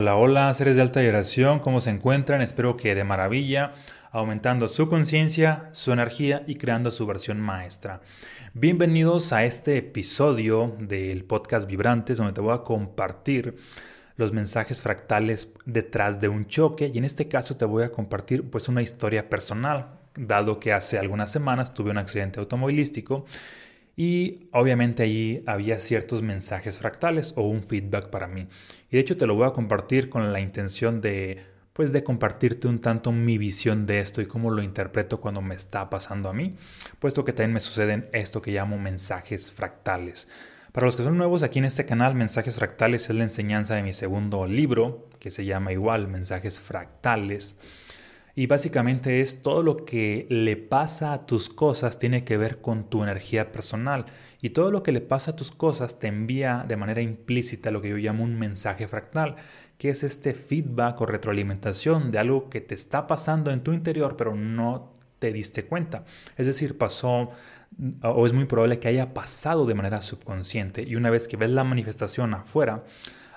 Hola, hola, seres de alta vibración, ¿cómo se encuentran? Espero que de maravilla, aumentando su conciencia, su energía y creando su versión maestra. Bienvenidos a este episodio del podcast Vibrantes, donde te voy a compartir los mensajes fractales detrás de un choque y en este caso te voy a compartir pues una historia personal, dado que hace algunas semanas tuve un accidente automovilístico y obviamente ahí había ciertos mensajes fractales o un feedback para mí. Y de hecho te lo voy a compartir con la intención de pues de compartirte un tanto mi visión de esto y cómo lo interpreto cuando me está pasando a mí, puesto que también me suceden esto que llamo mensajes fractales. Para los que son nuevos aquí en este canal, Mensajes Fractales es la enseñanza de mi segundo libro, que se llama igual Mensajes Fractales. Y básicamente es todo lo que le pasa a tus cosas tiene que ver con tu energía personal. Y todo lo que le pasa a tus cosas te envía de manera implícita lo que yo llamo un mensaje fractal, que es este feedback o retroalimentación de algo que te está pasando en tu interior, pero no te diste cuenta. Es decir, pasó o es muy probable que haya pasado de manera subconsciente. Y una vez que ves la manifestación afuera,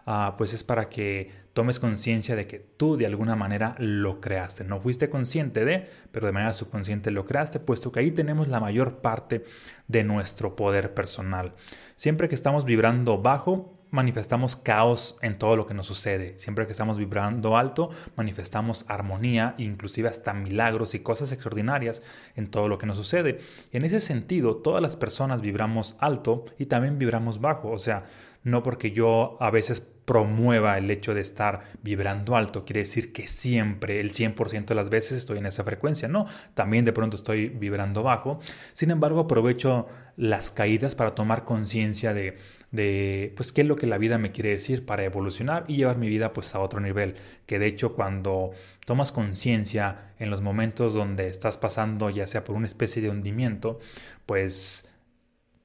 Ah, pues es para que tomes conciencia de que tú de alguna manera lo creaste. No fuiste consciente de, pero de manera subconsciente lo creaste, puesto que ahí tenemos la mayor parte de nuestro poder personal. Siempre que estamos vibrando bajo, manifestamos caos en todo lo que nos sucede. Siempre que estamos vibrando alto, manifestamos armonía, inclusive hasta milagros y cosas extraordinarias en todo lo que nos sucede. Y en ese sentido, todas las personas vibramos alto y también vibramos bajo. O sea, no porque yo a veces promueva el hecho de estar vibrando alto, quiere decir que siempre, el 100% de las veces estoy en esa frecuencia, no, también de pronto estoy vibrando bajo, sin embargo aprovecho las caídas para tomar conciencia de, de, pues, qué es lo que la vida me quiere decir para evolucionar y llevar mi vida, pues, a otro nivel, que de hecho cuando tomas conciencia en los momentos donde estás pasando, ya sea por una especie de hundimiento, pues,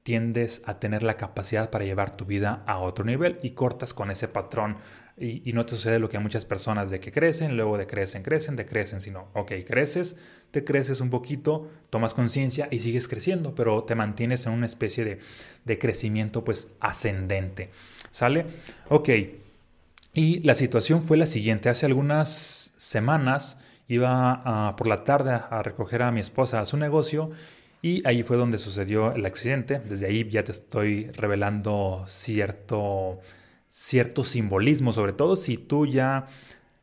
tiendes a tener la capacidad para llevar tu vida a otro nivel y cortas con ese patrón. Y, no te sucede lo que a muchas personas de que crecen, luego de crecen, crecen, decrecen, sino, ok, creces, te creces un poquito, tomas conciencia y sigues creciendo, pero te mantienes en una especie de, de crecimiento pues ascendente. ¿Sale? Ok. Y la situación fue la siguiente. Hace algunas semanas iba por la tarde a recoger a mi esposa a su negocio y ahí fue donde sucedió el accidente. Desde ahí ya te estoy revelando cierto, cierto simbolismo, sobre todo si tú ya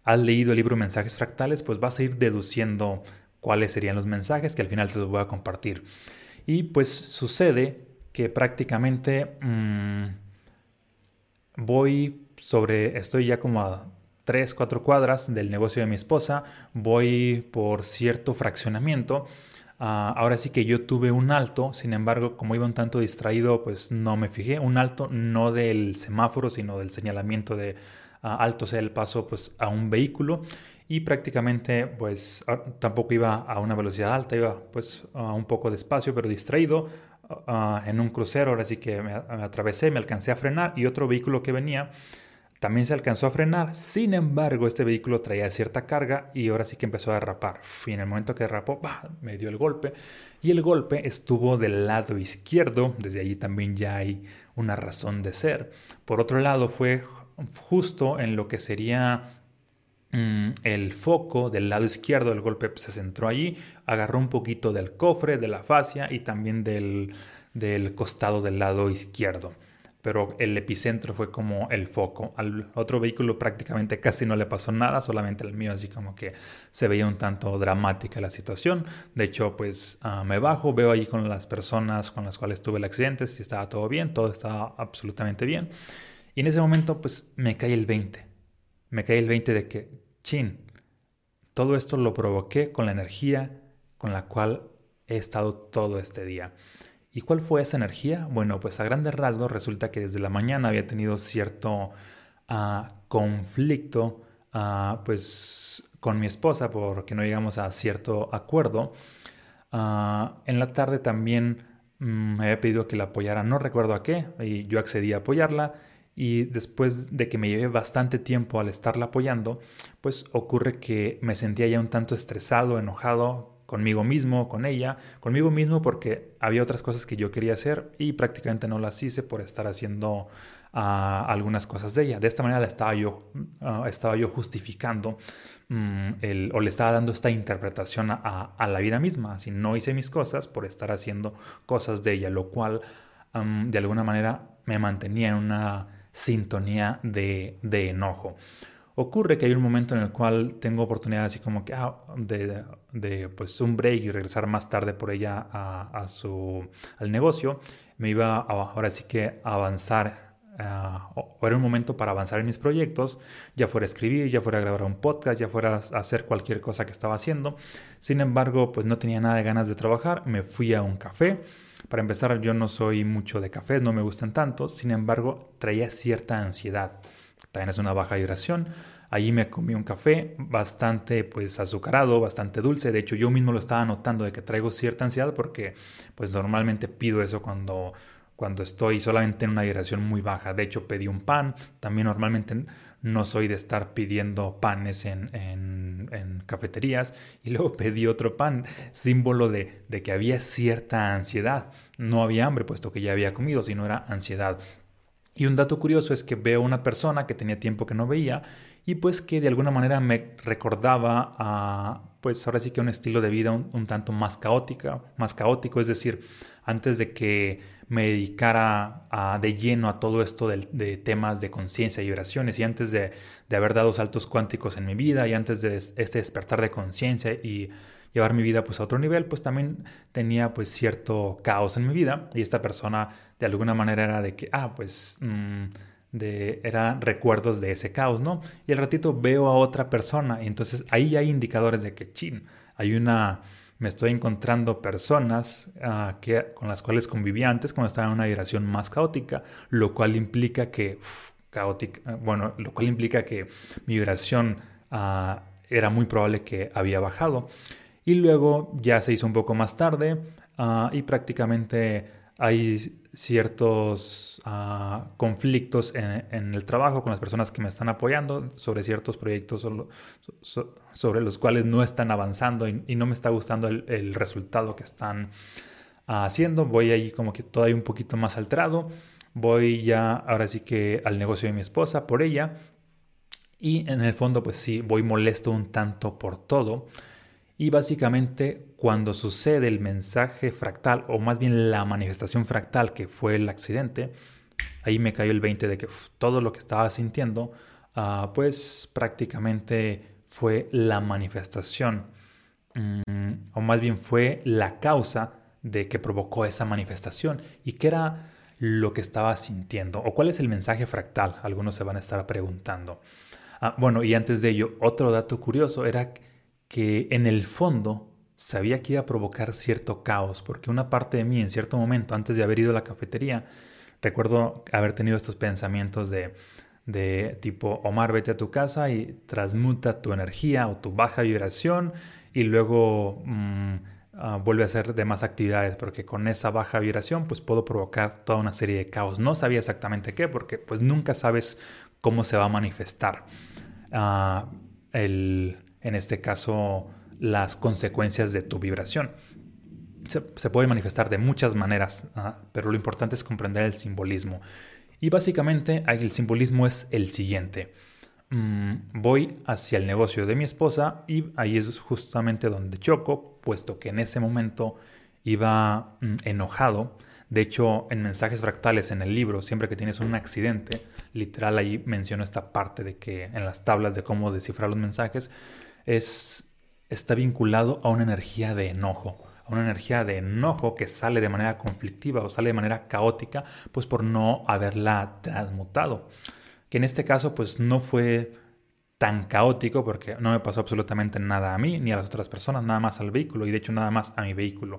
has leído el libro Mensajes Fractales, pues vas a ir deduciendo cuáles serían los mensajes que al final te los voy a compartir. Y pues sucede que prácticamente mm, voy sobre, estoy ya como a 3, 4 cuadras del negocio de mi esposa, voy por cierto fraccionamiento Ah, ahora sí que yo tuve un alto, sin embargo, como iba un tanto distraído, pues no me fijé. Un alto no del semáforo, sino del señalamiento de uh, alto, sea, el paso pues, a un vehículo. Y prácticamente, pues ah, tampoco iba a una velocidad alta, iba pues un poco despacio, pero distraído. en un crucero, ahora sí que me atravesé, me alcancé a frenar y otro vehículo que venía también se alcanzó a frenar, sin embargo este vehículo traía cierta carga y ahora sí que empezó a derrapar. En el momento que derrapó, me dio el golpe y el golpe estuvo del lado izquierdo, desde allí también ya hay una razón de ser. Por otro lado fue justo en lo que sería mm, el foco del lado izquierdo, el golpe se centró allí, agarró un poquito del cofre, de la fascia y también del, del costado del lado izquierdo pero el epicentro fue como el foco. Al otro vehículo prácticamente casi no le pasó nada, solamente al mío así como que se veía un tanto dramática la situación. De hecho, pues ah, me bajo, veo ahí con las personas con las cuales tuve el accidente, si estaba todo bien, todo estaba absolutamente bien. Y en ese momento pues me cae el 20. Me cae el 20 de que, chin, todo esto lo provoqué con la energía con la cual he estado todo este día. ¿Y cuál fue esa energía? Bueno, pues a grandes rasgos resulta que desde la mañana había tenido cierto ah, conflicto ah, pues con mi esposa porque no llegamos a cierto acuerdo. Ah, en la tarde también mm, me había pedido que la apoyara, no recuerdo a qué, y yo accedí a apoyarla. Y después de que me llevé bastante tiempo al estarla apoyando, pues ocurre que me sentía ya un tanto estresado, enojado, conmigo mismo, con ella, conmigo mismo porque había otras cosas que yo quería hacer y prácticamente no las hice por estar haciendo algunas cosas de ella. De esta manera la estaba yo, ah, estaba yo justificando mm, el, o le estaba dando esta interpretación a, la vida misma. Si no hice mis cosas por estar haciendo cosas de ella, lo cual de alguna manera me mantenía en una sintonía de, enojo. Ocurre que hay un momento en el cual tengo oportunidad así como que ah, de, pues un break y regresar más tarde por ella a, su, al negocio. Me iba ahora sí que avanzar Ah, era un momento para avanzar en mis proyectos, ya fuera a escribir, ya fuera a grabar un podcast, ya fuera a hacer cualquier cosa que estaba haciendo. Sin embargo, pues no tenía nada de ganas de trabajar, me fui a un café. Para empezar, yo no soy mucho de cafés, no me gustan tanto, sin embargo, traía cierta ansiedad. También es una baja vibración. Allí me comí un café bastante pues azucarado, bastante dulce. De hecho, yo mismo lo estaba notando de que traigo cierta ansiedad porque pues normalmente pido eso cuando cuando estoy solamente en una vibración muy baja. De hecho, pedí un pan. También normalmente no soy de estar pidiendo panes en, cafeterías. Y luego pedí otro pan, símbolo de, de, que había cierta ansiedad. No había hambre, puesto que ya había comido, sino era ansiedad. Y un dato curioso es que veo una persona que tenía tiempo que no veía y pues que de alguna manera me recordaba a, pues ahora sí que un estilo de vida un, tanto más caótica, más caótico, es decir, antes de que me dedicara de lleno a todo esto de, temas de conciencia y vibraciones y antes de, haber dado saltos cuánticos en mi vida y antes de este despertar de conciencia y llevar mi vida pues a otro nivel, pues también tenía pues cierto caos en mi vida y esta persona de alguna manera era de que, ah, pues... Mm, de, eran recuerdos de ese caos, ¿no? Y al ratito veo a otra persona y entonces ahí hay indicadores de que, chin, hay una, me estoy encontrando personas ah, que, con las cuales convivía antes cuando estaba en una vibración más caótica, lo cual implica que, caótica, ah, bueno, lo cual implica que mi vibración ah, era muy probable que había bajado. Y luego ya se hizo un poco más tarde y prácticamente hay ciertos ah, conflictos en, el trabajo con las personas que me están apoyando sobre ciertos proyectos sobre los cuales no están avanzando y, no me está gustando el, resultado que están haciendo. Voy ahí como que todavía un poquito más alterado. Voy ya ahora sí que al negocio de mi esposa por ella. Y en el fondo pues sí, voy molesto un tanto por todo. Y básicamente cuando sucede el mensaje fractal, o más bien la manifestación fractal que fue el accidente, ahí me cayó el 20 de que todo lo que estaba sintiendo, ah, pues prácticamente fue la manifestación, mm, o más bien fue la causa de que provocó esa manifestación. ¿Y qué era lo que estaba sintiendo? ¿O cuál es el mensaje fractal? Algunos se van a estar preguntando. Ah, bueno, y antes de ello, otro dato curioso era que en el fondo sabía que iba a provocar cierto caos, porque una parte de mí en cierto momento, antes de haber ido a la cafetería, recuerdo haber tenido estos pensamientos de, de tipo, Omar, vete a tu casa y transmuta tu energía o tu baja vibración y luego mm, ah, vuelve a hacer demás actividades, porque con esa baja vibración pues puedo provocar toda una serie de caos. No sabía exactamente qué, porque pues nunca sabes cómo se va a manifestar. Ah, el, en este caso, las consecuencias de tu vibración. Se, puede manifestar de muchas maneras, ¿ah? pero lo importante es comprender el simbolismo. Y básicamente el simbolismo es el siguiente. Mm, voy hacia el negocio de mi esposa y ahí es justamente donde choco, puesto que en ese momento iba mm, enojado. De hecho, en mensajes fractales en el libro, siempre que tienes un accidente, literal ahí menciono esta parte de que en las tablas de cómo descifrar los mensajes, es, está vinculado a una energía de enojo, a una energía de enojo que sale de manera conflictiva o sale de manera caótica, pues por no haberla transmutado. Que en este caso, pues no fue tan caótico porque no me pasó absolutamente nada a mí ni a las otras personas, nada más al vehículo y de hecho nada más a mi vehículo.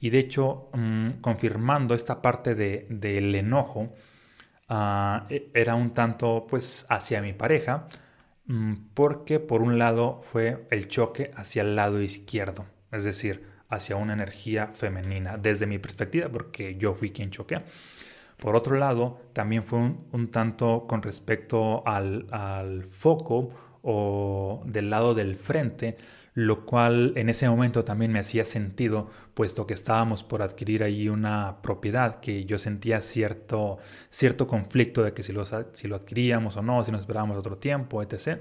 Y de hecho, mm, confirmando esta parte de, del enojo, ah, e, era un tanto pues hacia mi pareja, porque por un lado fue el choque hacia el lado izquierdo, es decir, hacia una energía femenina, desde mi perspectiva, porque yo fui quien choqué. Por otro lado, también fue un, tanto con respecto al, foco o del lado del frente, lo cual en ese momento también me hacía sentido, puesto que estábamos por adquirir ahí una propiedad que yo sentía cierto, cierto conflicto de que si lo, si lo adquiríamos o no, si nos esperábamos otro tiempo, etc.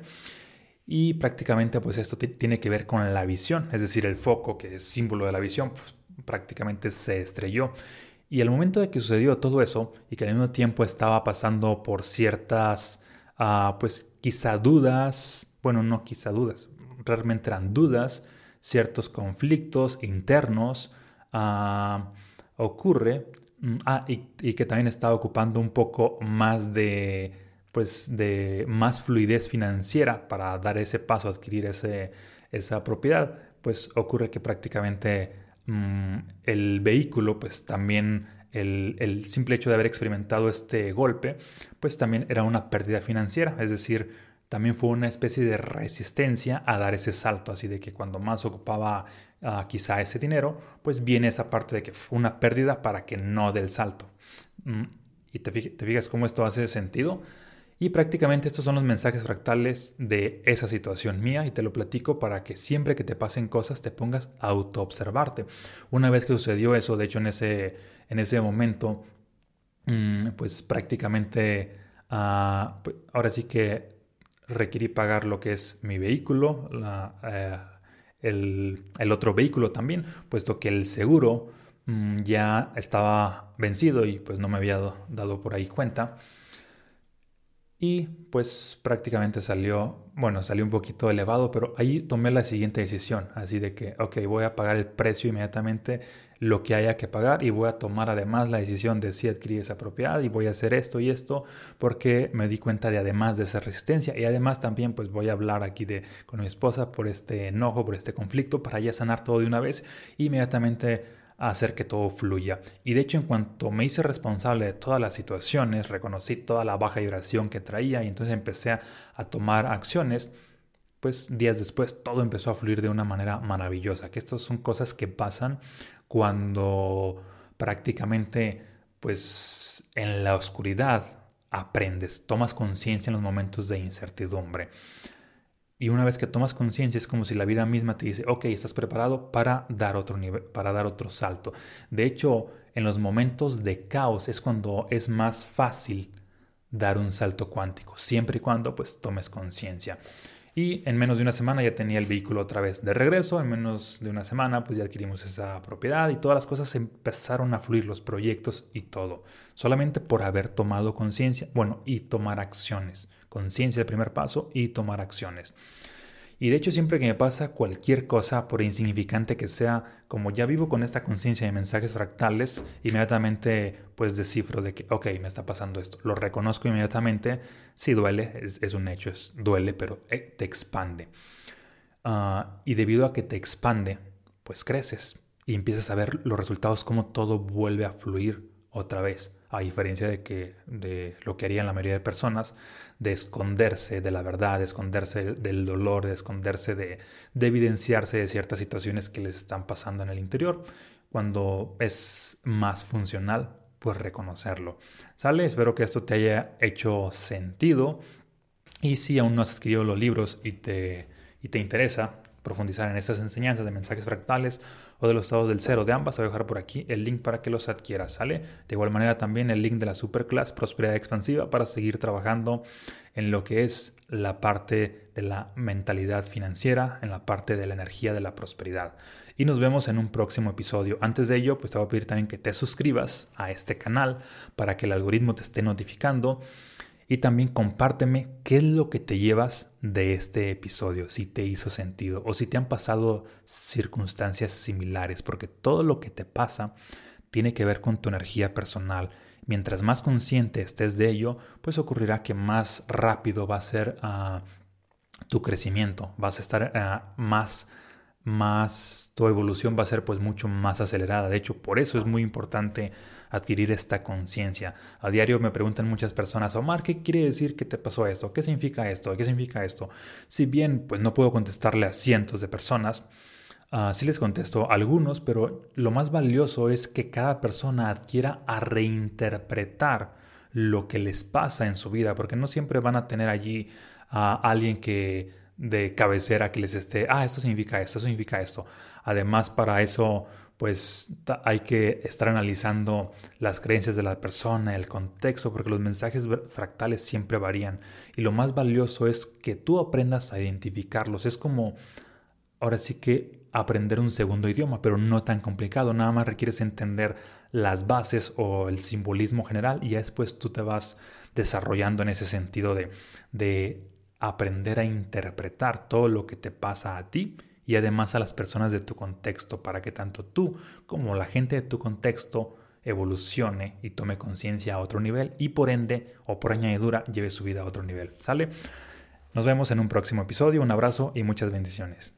Y prácticamente pues esto tiene que ver con la visión, es decir, el foco que es símbolo de la visión, pues, prácticamente se estrelló. Y al momento de que sucedió todo eso y que al mismo tiempo estaba pasando por ciertas, ah, pues quizá dudas, bueno, no quizá dudas, realmente eran dudas, ciertos conflictos internos, ah, ocurre, mm, ah, y, que también estaba ocupando un poco más de, pues, de más fluidez financiera para dar ese paso, adquirir ese, esa propiedad, pues ocurre que prácticamente mm, el vehículo, pues también el, el, simple hecho de haber experimentado este golpe, pues también era una pérdida financiera, es decir, también fue una especie de resistencia a dar ese salto, así de que cuando más ocupaba ah, quizá ese dinero, pues viene esa parte de que fue una pérdida para que no dé el salto. Mm, y te, fijas cómo esto hace sentido. Y prácticamente estos son los mensajes fractales de esa situación mía y te lo platico para que siempre que te pasen cosas te pongas a autoobservarte. Una vez que sucedió eso, de hecho en ese, en ese momento, mm, pues prácticamente, ah, pues ahora sí que requerí pagar lo que es mi vehículo, eh, el, otro vehículo también, puesto que el seguro mm, ya estaba vencido y pues no me había dado por ahí cuenta. Y pues prácticamente salió, bueno, salió un poquito elevado, pero ahí tomé la siguiente decisión, así de que, ok, voy a pagar el precio inmediatamente lo que haya que pagar y voy a tomar además la decisión de si adquirir esa propiedad y voy a hacer esto y esto porque me di cuenta de además de esa resistencia y además también pues voy a hablar aquí de con mi esposa por este enojo, por este conflicto para ya sanar todo de una vez e inmediatamente hacer que todo fluya. Y de hecho en cuanto me hice responsable de todas las situaciones, reconocí toda la baja vibración que traía y entonces empecé a, a tomar acciones, pues días después todo empezó a fluir de una manera maravillosa, que estas son cosas que pasan cuando prácticamente pues en la oscuridad aprendes, tomas conciencia en los momentos de incertidumbre. Y una vez que tomas conciencia es como si la vida misma te dice, ok, estás preparado para dar otro nivel, para dar otro salto. De hecho, en los momentos de caos es cuando es más fácil dar un salto cuántico, siempre y cuando pues tomes conciencia. Y en menos de una semana ya tenía el vehículo otra vez de regreso, en menos de una semana pues ya adquirimos esa propiedad y todas las cosas empezaron a fluir, los proyectos y todo, solamente por haber tomado conciencia, bueno, y tomar acciones. Conciencia el primer paso y tomar acciones. Y de hecho siempre que me pasa cualquier cosa, por insignificante que sea, como ya vivo con esta conciencia de mensajes fractales, inmediatamente pues descifro de que, ok, me está pasando esto. Lo reconozco inmediatamente. Sí duele, es, un hecho, es, duele, pero eh, te expande. Ah, y debido a que te expande, pues creces y empiezas a ver los resultados, cómo todo vuelve a fluir otra vez a diferencia de, que, de lo que harían la mayoría de personas, de esconderse de la verdad, de esconderse del dolor, de esconderse de, de evidenciarse de ciertas situaciones que les están pasando en el interior, cuando es más funcional, pues reconocerlo. ¿Sale? Espero que esto te haya hecho sentido. Y si aún no has escrito los libros y te, y te interesa, profundizar en estas enseñanzas de mensajes fractales o de los estados del cero de ambas, voy a dejar por aquí el link para que los adquieras, ¿sale? De igual manera también el link de la Superclass Prosperidad Expansiva para seguir trabajando en lo que es la parte de la mentalidad financiera, en la parte de la energía de la prosperidad. Y nos vemos en un próximo episodio. Antes de ello, pues te voy a pedir también que te suscribas a este canal para que el algoritmo te esté notificando y también compárteme qué es lo que te llevas de este episodio, si te hizo sentido o si te han pasado circunstancias similares, porque todo lo que te pasa tiene que ver con tu energía personal. Mientras más consciente estés de ello, pues ocurrirá que más rápido va a ser ah, tu crecimiento, vas a estar ah, más más tu evolución va a ser pues mucho más acelerada. De hecho, por eso es muy importante adquirir esta conciencia. A diario me preguntan muchas personas, Omar, ¿qué quiere decir que te pasó esto? ¿Qué significa esto? ¿Qué significa esto? Si bien pues no puedo contestarle a cientos de personas, uh, sí les contesto a algunos, pero lo más valioso es que cada persona adquiera a reinterpretar lo que les pasa en su vida, porque no siempre van a tener allí a alguien que de cabecera que les esté, ah, esto significa esto, esto significa esto. Además, para eso, pues hay que estar analizando las creencias de la persona, el contexto, porque los mensajes fractales siempre varían. Y lo más valioso es que tú aprendas a identificarlos. Es como, ahora sí que aprender un segundo idioma, pero no tan complicado. Nada más requieres entender las bases o el simbolismo general y ya después tú te vas desarrollando en ese sentido de, de aprender a interpretar todo lo que te pasa a ti y además a las personas de tu contexto para que tanto tú como la gente de tu contexto evolucione y tome conciencia a otro nivel y por ende o por añadidura lleve su vida a otro nivel. ¿Sale? Nos vemos en un próximo episodio, un abrazo y muchas bendiciones.